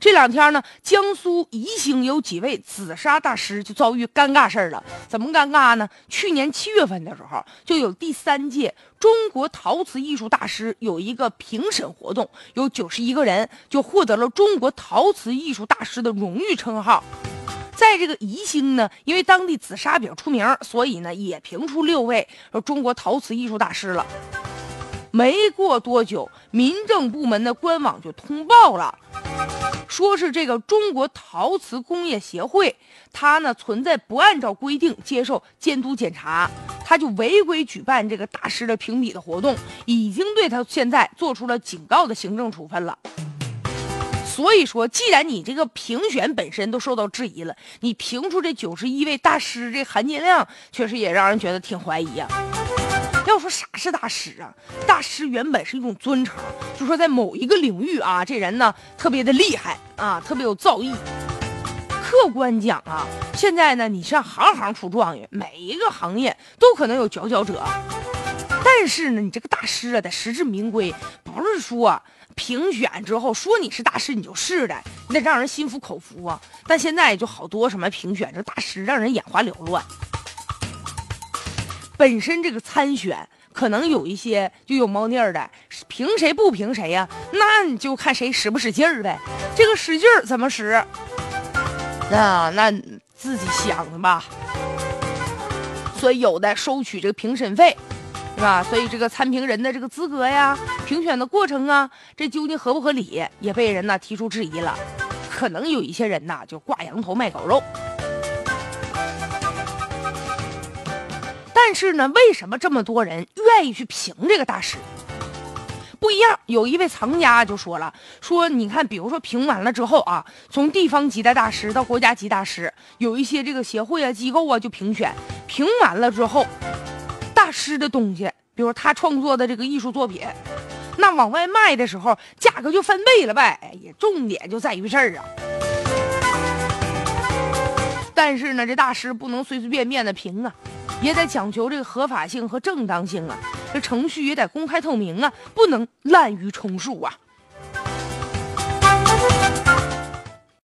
这两天呢，江苏宜兴有几位紫砂大师就遭遇尴尬事儿了。怎么尴尬呢？去年七月份的时候，就有第三届中国陶瓷艺术大师有一个评审活动，有九十一个人就获得了中国陶瓷艺术大师的荣誉称号。在这个宜兴呢，因为当地紫砂比较出名，所以呢也评出六位中国陶瓷艺术大师了。没过多久，民政部门的官网就通报了，说是这个中国陶瓷工业协会，它呢存在不按照规定接受监督检查，他就违规举办这个大师的评比的活动，已经对他现在做出了警告的行政处分了。所以说，既然你这个评选本身都受到质疑了，你评出这九十一位大师，这含金量确实也让人觉得挺怀疑呀。要说啥是大师啊？大师原本是一种尊称，就说在某一个领域啊，这人呢特别的厉害啊，特别有造诣。客观讲啊，现在呢，你像行行出状元，每一个行业都可能有佼佼者。但是呢，你这个大师啊，得实至名归，不是说评选之后说你是大师你就是的，你得让人心服口服啊。但现在就好多什么评选这大师，让人眼花缭乱。本身这个参选可能有一些就有猫腻儿的，凭谁不凭谁呀？那你就看谁使不使劲儿呗。这个使劲儿怎么使？那那自己想吧。所以有的收取这个评审费，是吧？所以这个参评人的这个资格呀，评选的过程啊，这究竟合不合理，也被人呢提出质疑了。可能有一些人呐，就挂羊头卖狗肉。但是呢，为什么这么多人愿意去评这个大师？不一样。有一位藏家就说了：“说你看，比如说评完了之后啊，从地方级的大师到国家级大师，有一些这个协会啊、机构啊就评选。评完了之后，大师的东西，比如他创作的这个艺术作品，那往外卖的时候，价格就翻倍了呗。哎呀，重点就在于这儿啊。但是呢，这大师不能随随便便的评啊。”也得讲求这个合法性和正当性啊，这程序也得公开透明啊，不能滥竽充数啊。